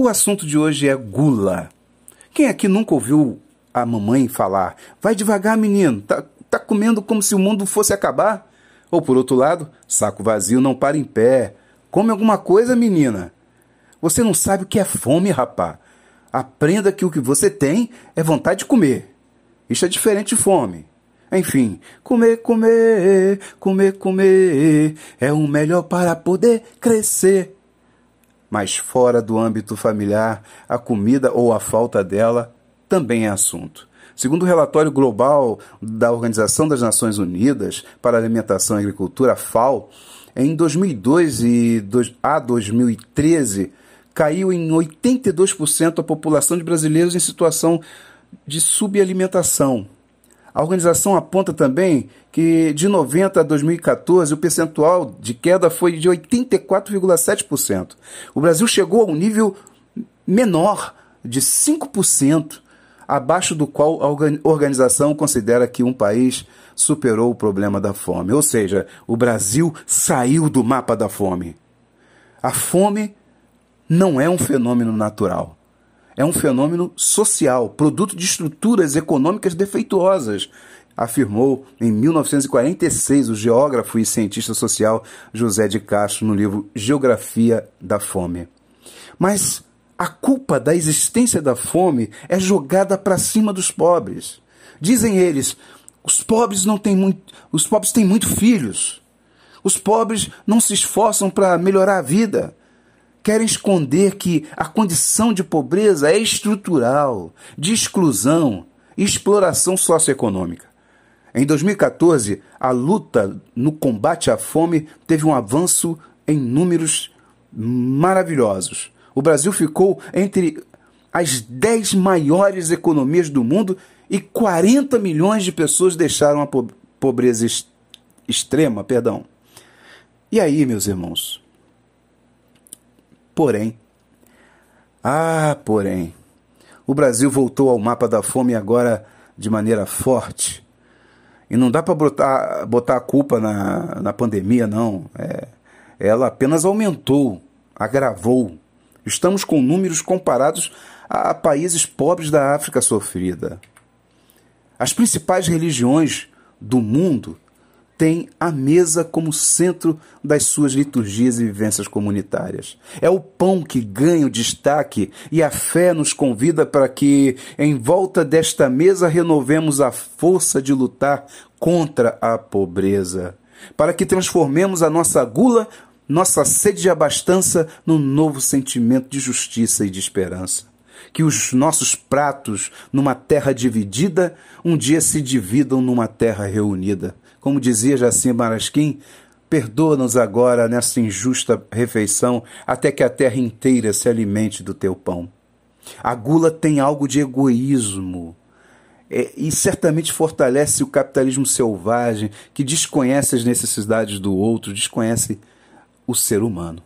O assunto de hoje é gula. Quem aqui nunca ouviu a mamãe falar: vai devagar, menino, tá, tá comendo como se o mundo fosse acabar? Ou por outro lado, saco vazio não para em pé. Come alguma coisa, menina. Você não sabe o que é fome, rapá. Aprenda que o que você tem é vontade de comer. Isso é diferente de fome. Enfim, comer, comer, comer, comer é o melhor para poder crescer. Mas fora do âmbito familiar, a comida ou a falta dela também é assunto. Segundo o relatório global da Organização das Nações Unidas para Alimentação e Agricultura, FAO, em 2002 e a 2013 caiu em 82% a população de brasileiros em situação de subalimentação. A organização aponta também que de 90 a 2014 o percentual de queda foi de 84,7%. O Brasil chegou a um nível menor de 5%, abaixo do qual a organização considera que um país superou o problema da fome. Ou seja, o Brasil saiu do mapa da fome. A fome não é um fenômeno natural é um fenômeno social, produto de estruturas econômicas defeituosas, afirmou em 1946 o geógrafo e cientista social José de Castro no livro Geografia da Fome. Mas a culpa da existência da fome é jogada para cima dos pobres. Dizem eles: os pobres não têm muito, os pobres têm muito filhos. Os pobres não se esforçam para melhorar a vida querem esconder que a condição de pobreza é estrutural, de exclusão e exploração socioeconômica. Em 2014, a luta no combate à fome teve um avanço em números maravilhosos. O Brasil ficou entre as 10 maiores economias do mundo e 40 milhões de pessoas deixaram a pobreza extrema, perdão. E aí, meus irmãos, Porém, ah, porém, o Brasil voltou ao mapa da fome agora de maneira forte. E não dá para botar, botar a culpa na, na pandemia, não. É, ela apenas aumentou, agravou. Estamos com números comparados a países pobres da África sofrida. As principais religiões do mundo tem a mesa como centro das suas liturgias e vivências comunitárias. É o pão que ganha o destaque e a fé nos convida para que, em volta desta mesa, renovemos a força de lutar contra a pobreza, para que transformemos a nossa gula, nossa sede de abastança, num novo sentimento de justiça e de esperança. Que os nossos pratos, numa terra dividida, um dia se dividam numa terra reunida como dizia Jacim Marasquim, perdoa-nos agora nessa injusta refeição, até que a terra inteira se alimente do teu pão. A gula tem algo de egoísmo é, e certamente fortalece o capitalismo selvagem que desconhece as necessidades do outro, desconhece o ser humano.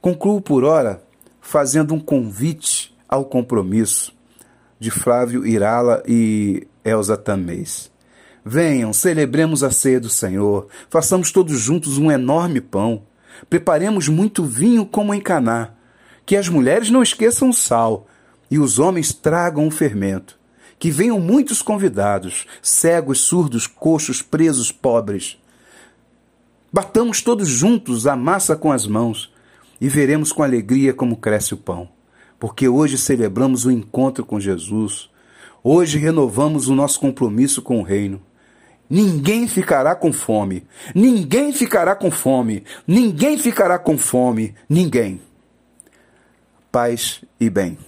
Concluo por ora fazendo um convite ao compromisso de Flávio Irala e Elza Tamês. Venham, celebremos a ceia do Senhor, façamos todos juntos um enorme pão, preparemos muito vinho como em Caná, que as mulheres não esqueçam o sal e os homens tragam o fermento, que venham muitos convidados, cegos, surdos, coxos, presos, pobres. Batamos todos juntos a massa com as mãos e veremos com alegria como cresce o pão, porque hoje celebramos o encontro com Jesus. Hoje renovamos o nosso compromisso com o Reino. Ninguém ficará com fome. Ninguém ficará com fome. Ninguém ficará com fome. Ninguém. Paz e bem.